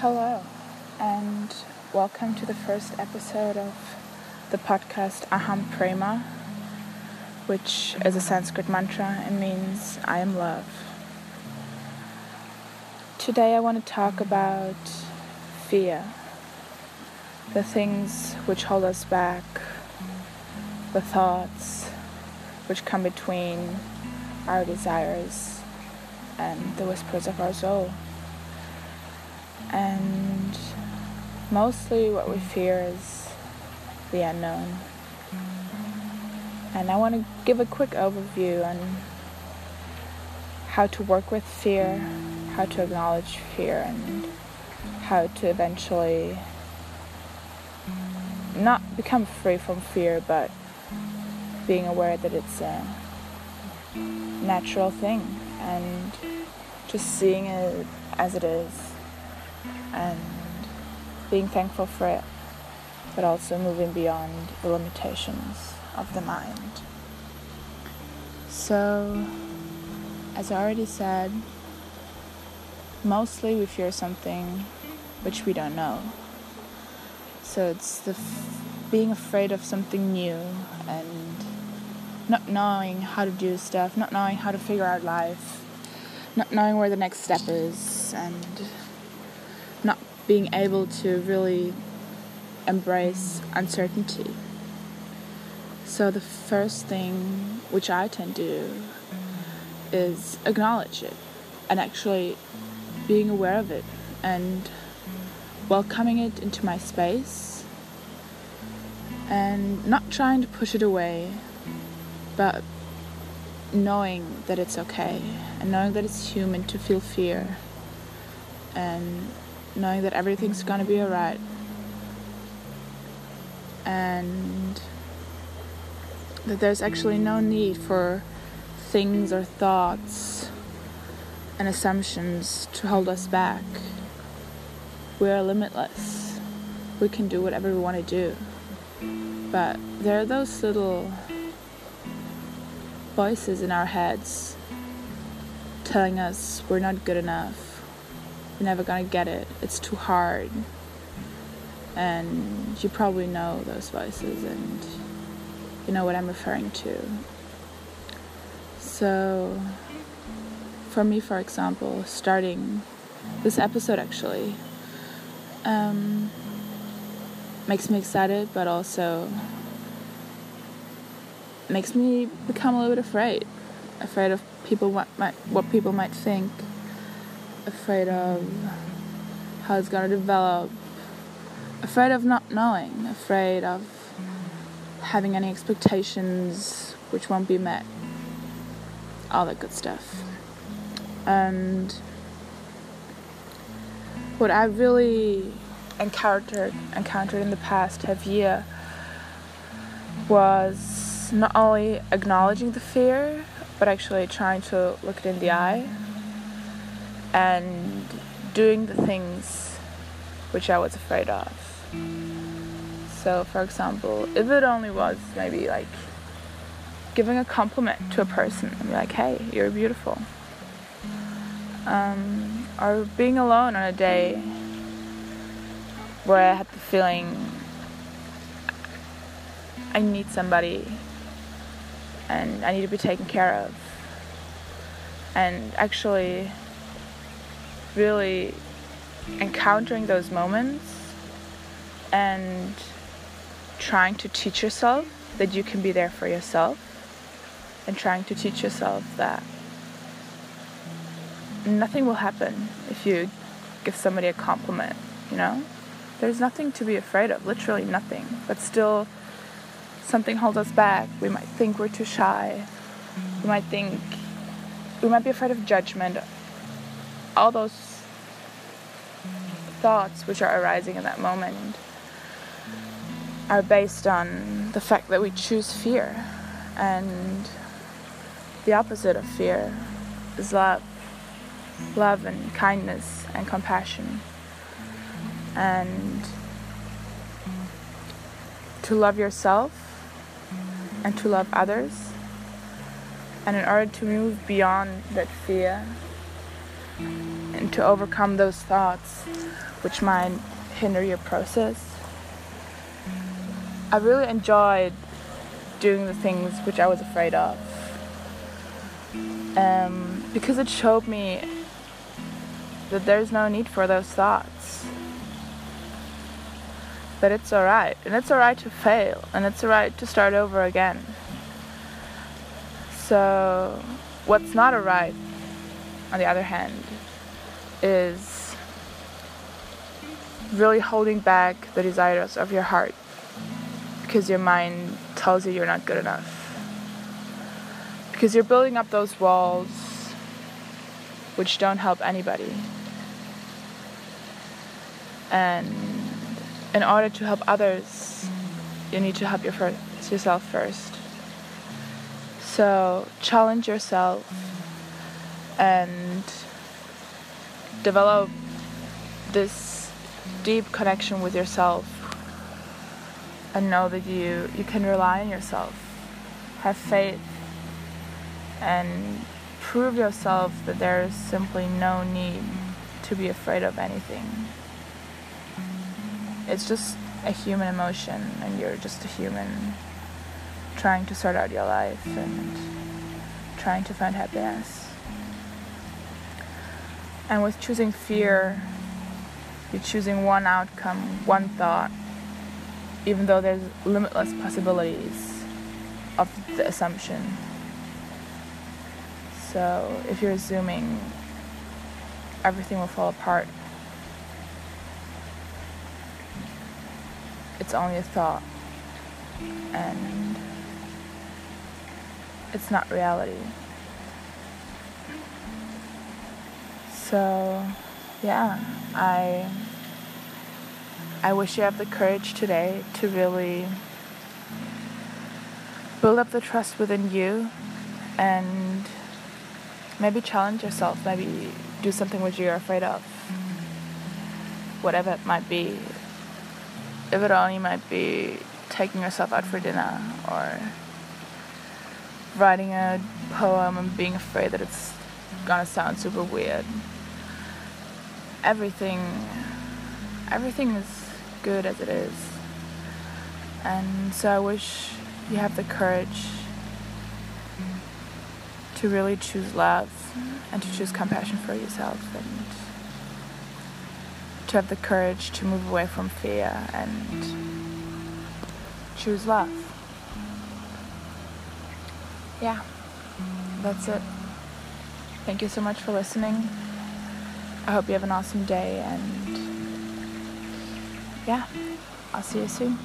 Hello, and welcome to the first episode of the podcast Aham Prema, which is a Sanskrit mantra and means I am love. Today I want to talk about fear, the things which hold us back, the thoughts which come between our desires and the whispers of our soul. And mostly what we fear is the unknown. And I want to give a quick overview on how to work with fear, how to acknowledge fear, and how to eventually not become free from fear, but being aware that it's a natural thing and just seeing it as it is and being thankful for it, but also moving beyond the limitations of the mind. So, as I already said, mostly we fear something which we don't know. So it's the f- being afraid of something new and not knowing how to do stuff, not knowing how to figure out life, not knowing where the next step is, and being able to really embrace uncertainty. So, the first thing which I tend to do is acknowledge it and actually being aware of it and welcoming it into my space and not trying to push it away, but knowing that it's okay and knowing that it's human to feel fear and knowing that everything's gonna be alright and that there's actually no need for things or thoughts and assumptions to hold us back. We are limitless. We can do whatever we want to do. But there are those little voices in our heads telling us we're not good enough. We're never gonna get it. It's too hard. And you probably know those voices and you know what I'm referring to. So, for me, for example, starting this episode actually um, makes me excited, but also makes me become a little bit afraid. Afraid of people what might what people might think. Afraid of how it's gonna develop. Afraid of not knowing. Afraid of having any expectations which won't be met. All that good stuff. And what I really encountered encountered in the past half year was not only acknowledging the fear, but actually trying to look it in the eye and doing the things which I was afraid of. So, for example, if it only was maybe like giving a compliment to a person and be like, hey, you're beautiful. Um, or being alone on a day where I had the feeling I need somebody and I need to be taken care of. And actually, really encountering those moments and trying to teach yourself that you can be there for yourself and trying to teach yourself that nothing will happen if you give somebody a compliment, you know? There's nothing to be afraid of, literally nothing. But still, something holds us back. We might think we're too shy. We might think, we might be afraid of judgment. All those thoughts which are arising in that moment are based on the fact that we choose fear. And the opposite of fear is love love and kindness and compassion. And to love yourself and to love others. And in order to move beyond that fear and to overcome those thoughts which might hinder your process. I really enjoyed doing the things which I was afraid of. Um, because it showed me that there's no need for those thoughts. That it's alright. And it's alright to fail. And it's alright to start over again. So, what's not alright, on the other hand, is really holding back the desires of your heart because your mind tells you you're not good enough. Because you're building up those walls which don't help anybody. And in order to help others, you need to help your first, yourself first. So challenge yourself and develop this deep connection with yourself and know that you, you can rely on yourself. Have faith and prove yourself that there is simply no need to be afraid of anything. It's just a human emotion, and you're just a human trying to sort out your life and trying to find happiness. And with choosing fear, you're choosing one outcome, one thought, even though there's limitless possibilities of the assumption. So if you're assuming everything will fall apart, it's only a thought and it's not reality. So, yeah, I I wish you have the courage today to really build up the trust within you and maybe challenge yourself, maybe do something which you're afraid of. Whatever it might be. If it only might be taking yourself out for dinner or writing a poem and being afraid that it's gonna sound super weird. Everything everything is good as it is. And so I wish you have the courage to really choose love and to choose compassion for yourself and to have the courage to move away from fear and choose love. Yeah, that's it. Thank you so much for listening. I hope you have an awesome day and yeah, I'll see you soon.